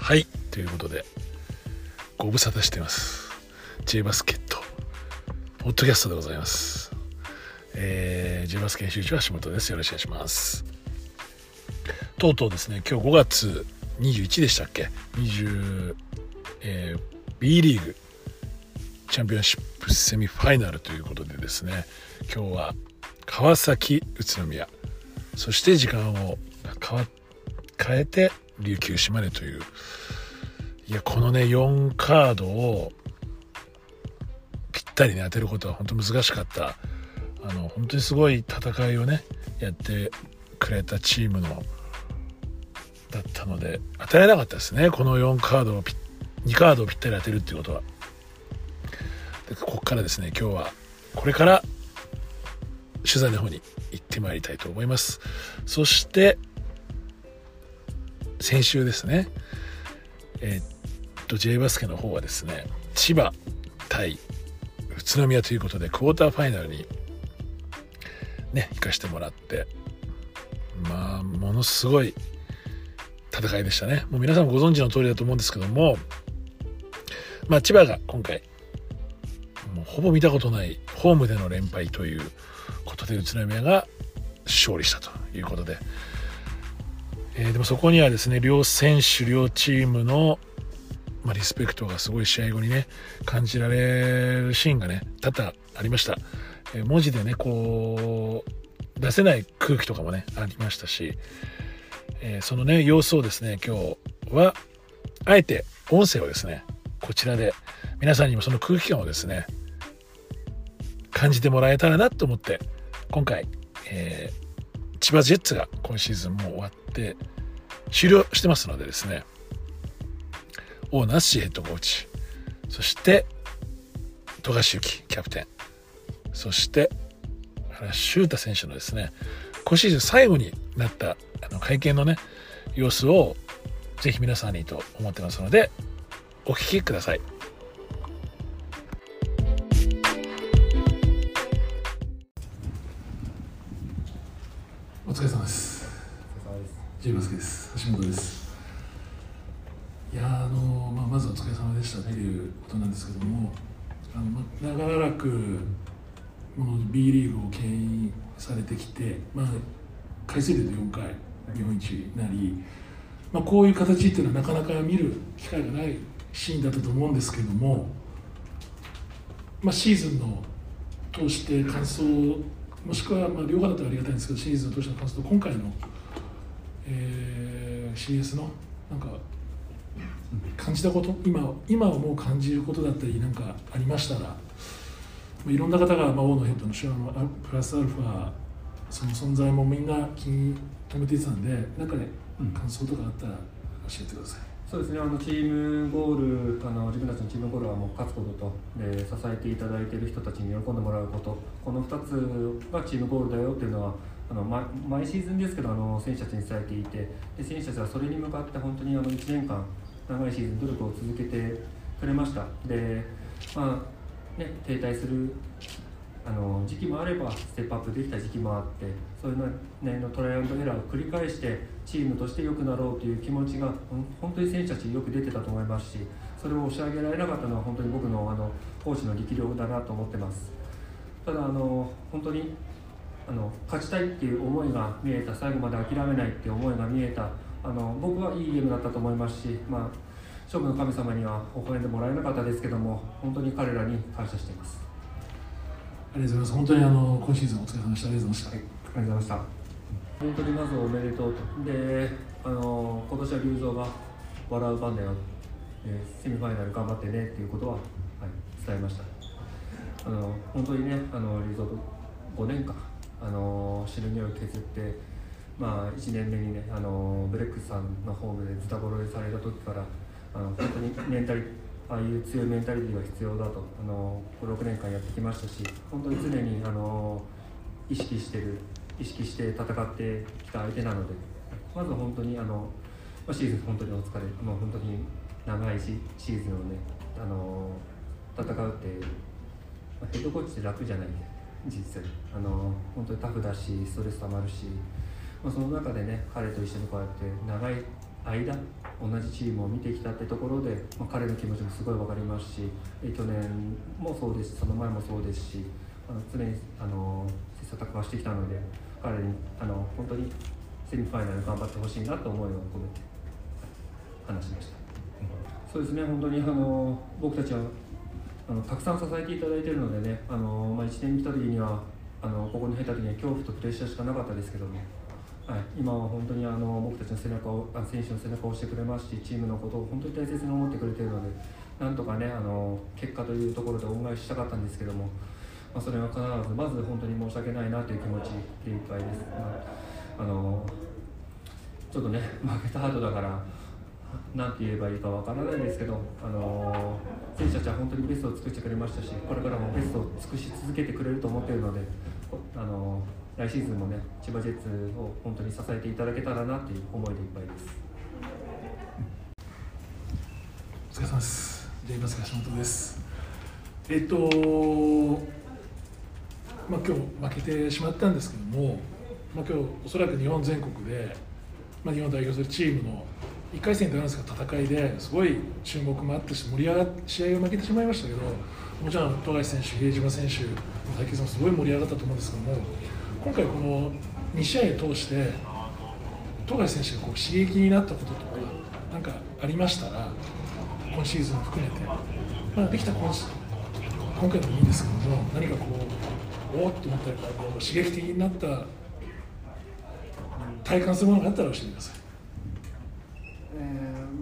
はい。ということでご無沙汰してます。J バスケットポッドキャストでございます。えー、J バス研修長橋本です。よろしくお願いします。とうとうですね今日5月21でしたっけ？20、えー、B リーグチャンピオンシップセミファイナルということでですね今日は川崎宇都宮そして時間を変変えて琉球島根という。いやこのね4カードをぴったりに当てることは本当難しかった。あの本当にすごい戦いをねやってくれたチームのだったので当てられなかったですね。この4カードを2カードをぴったり当てるっていうことは。でここからですね今日はこれから取材の方に行ってまいりたいと思います。そして先週ですね。えー、っと J バスケの方はですね千葉対宇都宮ということでクォーターファイナルにね行かしてもらってまあものすごい戦いでしたね。もう皆さんご存知の通りだと思うんですけどもまあ千葉が今回もうほぼ見たことないホームでの連敗ということで宇都宮が勝利したということでえ、でもそこにはですね両選手両チームの、まあ、リスペクトがすごい試合後にね感じられるシーンがね多々ありました、え、文字でねこう出せない空気とかもねありましたし、え、そのね様子をですね今日はあえて音声をですねこちらで皆さんにもその空気感をですね感じてもらえたらなと思って今回、えー、千葉ジェッツが今シーズンも終わって終了してますのでですね。大ナッシーヘッドコーチ。そして富樫勇樹キャプテン。そして原修太選手のですね今シーズン最後になったあの会見のね様子をぜひ皆さんにと思ってますのでお聞きください。B リーグを牽引されてきて、まあ、回数で言うと4回日本一になり、まあ、こういう形っていうのはなかなか見る機会がないシーンだったと思うんですけども、まあ、シーズンの通して感想もしくはまあ両方だったらありがたいんですけどシーズンを通しての感想と今回のえー、CS のなんか感じたこと今今はもう感じることだったりなんかありましたらいろんな方が、まあ、大野ヘッドの手話のプラスアルファその存在もみんな気に留めていたんで中で感想とかあったら教えてください。そうですね。あのチームゴールあの自分たちのチームゴールはもう勝つこと。とで支えていただいている人たちに喜んでもらうこと。この2つがチームゴールだよっていうのはあの毎毎シーズンですけどあの選手たちに伝えていて。で選手たちはそれに向かって本当にあの1年間長いシーズン努力を続けてくれました。で、まあね、停滞するあの時期もあればステップアップできた時期もあってそういうの、ね、のトライアンドエラーを繰り返してチームとして良くなろうという気持ちが本当に選手たちよく出てたと思いますしそれを押し上げられなかったのは本当に僕のあのコーチの力量だなと思ってます。ただあの本当にあの勝ちたいっていう思いが見えた最後まで諦めないっていう思いが見えたあの僕はいいゲームだったと思いますし、まあ、勝負の神様には微笑んでもらえなかったですけども本当に彼らに感謝しています。ありがとうございます。本当にあの今シーズンお疲れ様でした。ありがとうございました、はい、ありがとうございました。本当にまずおめでとうと。であの今年は龍造が笑う番だよ、えー、セミファイナル頑張ってねっていうことは、はい、伝えました。あの本当にねあの龍造と5年間あの死ぬ匂い削って、まあ、1年目にねあのブレックスさんのホームでズタボロにされた時からあの本当にメンタリああいう強いメンタリティーが必要だとあの6年間やってきましたし本当に常にあの意識してる意識して戦ってきた相手なのでまず本当にあの、シーズン本当にお疲れ、まあ、本当に長いシーズンをねあの戦うって、ま、ヘッドコーチって楽じゃないんで。実際あの本当にタフだしストレスたまるし、まあ、その中でね彼と一緒にこうやって長い間同じチームを見てきたってところで、まあ、彼の気持ちもすごい分かりますし去年もそうですしその前もそうですしあの常にあの切磋琢磨してきたので彼にあの本当にセミファイナル頑張ってほしいなと思いを込めて話しました。そうですね本当にあの僕たちはあのたくさん支えていただいているのでねあの、まあ、1年に来た時にはあのここに入った時には恐怖とプレッシャーしかなかったですけども、はい、今は本当にあの僕たちの背中を選手の背中を押してくれますしチームのことを本当に大切に思ってくれているのでなんとかねあの結果というところで恩返ししたかったんですけども、まあ、それは必ずまず本当に申し訳ないなという気持ちでいっぱいです。まあ、あのちょっとね負けた後だから何て言えばいいかわからないんですけど、あの選手たちは本当にベストを尽くしてくれましたしこれからもベストを尽くし続けてくれると思っているので、あの来シーズンもね千葉ジェッツを本当に支えていただけたらなという思いでいっぱいです。お疲れ様です。ジェイバス橋本です。えっとまあ今日負けてしまったんですけども、まあ今日おそらく日本全国で、まあ日本代表するチームの1回戦でなんですか戦いですごい注目もあって盛り上がって試合を負けてしまいましたけどもちろん富樫選手、比江島選手の対決もすごい盛り上がったと思うんですけども今回、この2試合を通して富樫選手がこう刺激になったこととか何かありましたら今シーズン含めて、まあ、できた今今回でもいいんですけども何かこうおおっと思ったりこう刺激的になった体感するものがあったら教えてください。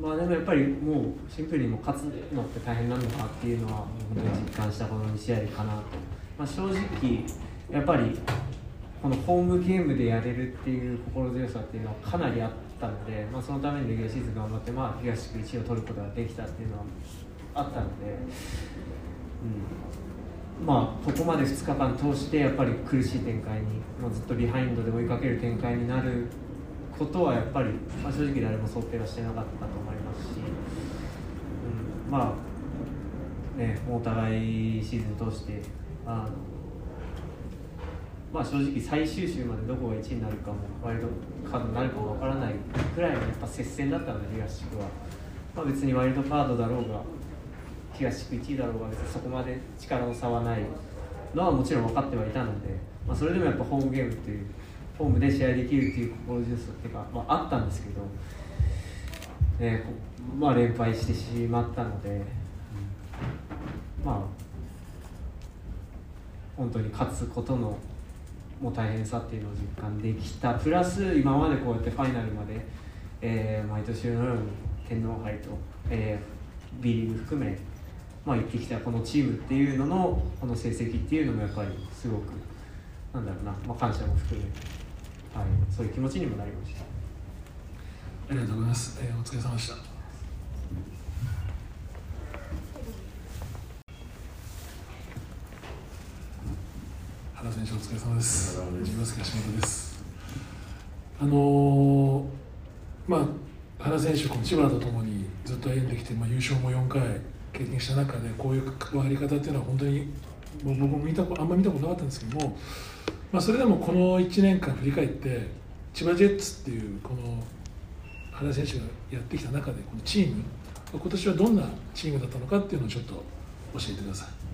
まあでもやっぱりもうシンプルにも勝つのって大変なのかっていうのは本当に実感したこの2試合かなと、まあ、正直やっぱりこのホームゲームでやれるっていう心強さっていうのはかなりあったので、まあ、そのためにレギュラーシーズン頑張って、まあ、東区1位を取ることができたっていうのはあったので、うん、まあここまで2日間通してやっぱり苦しい展開にもうずっとビハインドで追いかける展開になることはやっぱり、まあ、正直誰も想定はしてなかったと思いますし、うん、まあねお互いシーズン通してあのまあ正直最終週までどこが1位になるかもワイルドカードになるかもわからないくらいのやっぱ接戦だったので東地区は、まあ、別にワイルドカードだろうが東地区1位だろうが別にそこまで力の差はないのはもちろん分かってはいたので、まあ、それでもやっぱホームゲームっていうホームで試合できるっていう心強さっていうか、まあ、あったんですけど、えーまあ、連敗してしまったので、うん、まあ本当に勝つことのもう大変さっていうのを実感できた。プラス今までこうやってファイナルまで、えー、毎年のように天皇杯と、えー、B リーグ含め、まあ、行ってきたこのチームっていうののこの成績っていうのもやっぱりすごくなんだろうな、まあ、感謝も含めはい、そういう気持ちにもなりました。ありがとうございます、えー、お疲れ様でした。原選手お疲れ様です。です。あのー、まあ原選手この千葉とともにずっと歩んできて、まあ、優勝も4回経験した中でこういう関わり方っていうのは本当に僕も見たあんまり見たことなかったんですけどもまあ、それでもこの1年間振り返って千葉ジェッツっていうこの原選手がやってきた中でこのチーム今年はどんなチームだったのかっていうのをちょっと教えてください。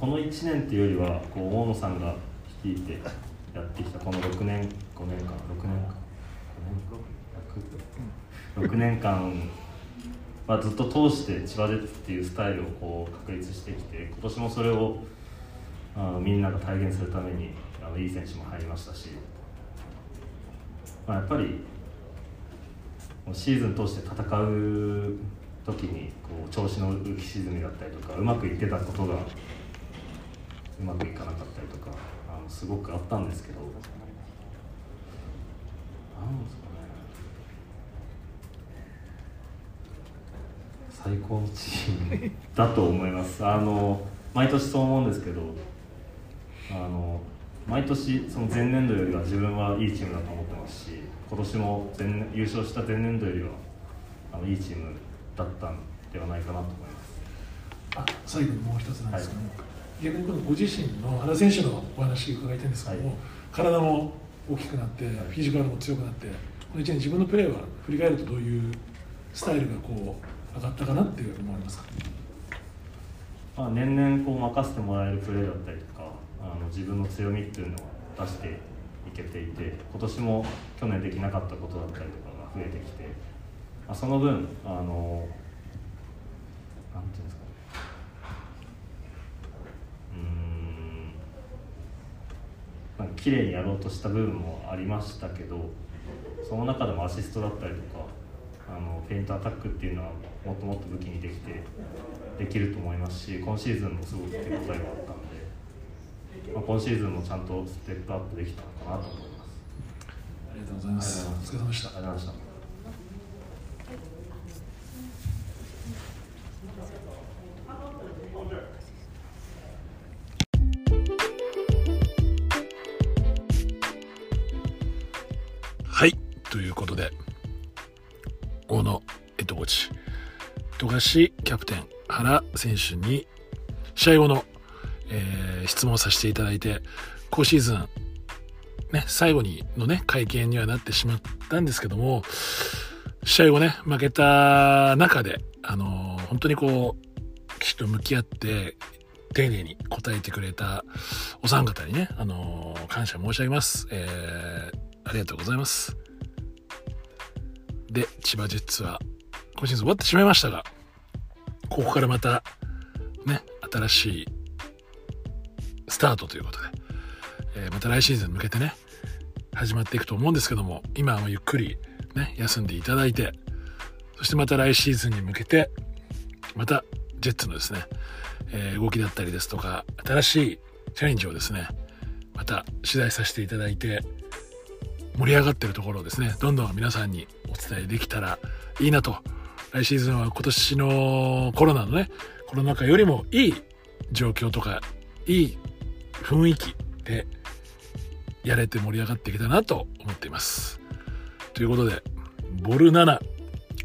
この1年っていうよりはこう大野さんが率いてやってきたこの6年5年間6年間6年間まあ、ずっと通して千葉ジェッツっていうスタイルをこう確立してきて今年もそれをあみんなが体現するためにあのいい選手も入りましたし、まあ、やっぱりシーズン通して戦う時にこう調子の浮き沈みだったりとかうまくいってたことがうまくいかなかったりとかあのすごくあったんですけど。なんですか最高のチームだと思います。あの毎年そう思うんですけどあの毎年その前年度よりは自分はいいチームだと思ってますし今年も前優勝した前年度よりはあのいいチームだったんではないかなと思います。あ最後にもう一つなんですけど、はい、逆にこのご自身の原選手のお話伺いたいんですけども、はい。体も大きくなってフィジカルも強くなってこの1年自分のプレーは振り返るとどういうスタイルがこう上がったかなっていう思われますか？まあ、年々こう任せてもらえるプレーだったりとかあの自分の強みっていうのを出していけていて今年も去年できなかったことだったりとかが増えてきて、まあ、その分あのなんていうんですか綺麗にやろうとした部分もありましたけどその中でもアシストだったりとかあのペイントアタックっていうのはもっともっと武器にできてできると思いますし今シーズンもすごく手応えがあったので、まあ、今シーズンもちゃんとステップアップできたのかなと思います。ありがとうございます。お疲れ様でした。ありがとうございましたはいということで大野ヘッドコーチ富樫キャプテン原選手に試合後の、えー質問させていただいて今シーズンね最後にのね会見にはなってしまったんですけども試合後ね負けた中であのー本当にこうきちっと向き合って丁寧に答えてくれたお三方にね、あのー感謝申し上げます。えーありがとうございます。で、千葉ジェッツは今シーズン終わってしまいましたが、ここからまた、ね、新しいスタートということで、えーまた来シーズンに向けてね、始まっていくと思うんですけども、今はゆっくりね、休んでいただいて、そしてまた来シーズンに向けて、またジェッツのですね、えー動きだったりですとか、新しいチャレンジをですね、また取材させていただいて、盛り上がってるところをですね、どんどん皆さんにお伝えできたらいいなと。来シーズンは今年のコロナのね、コロナ禍よりもいい状況とか、いい雰囲気でやれて盛り上がっていけたなと思っています。ということで、ボル7、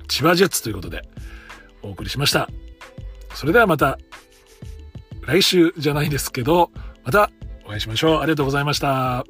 千葉ジェッツということでお送りしました。それではまた来週じゃないですけど、またお会いしましょう。ありがとうございました。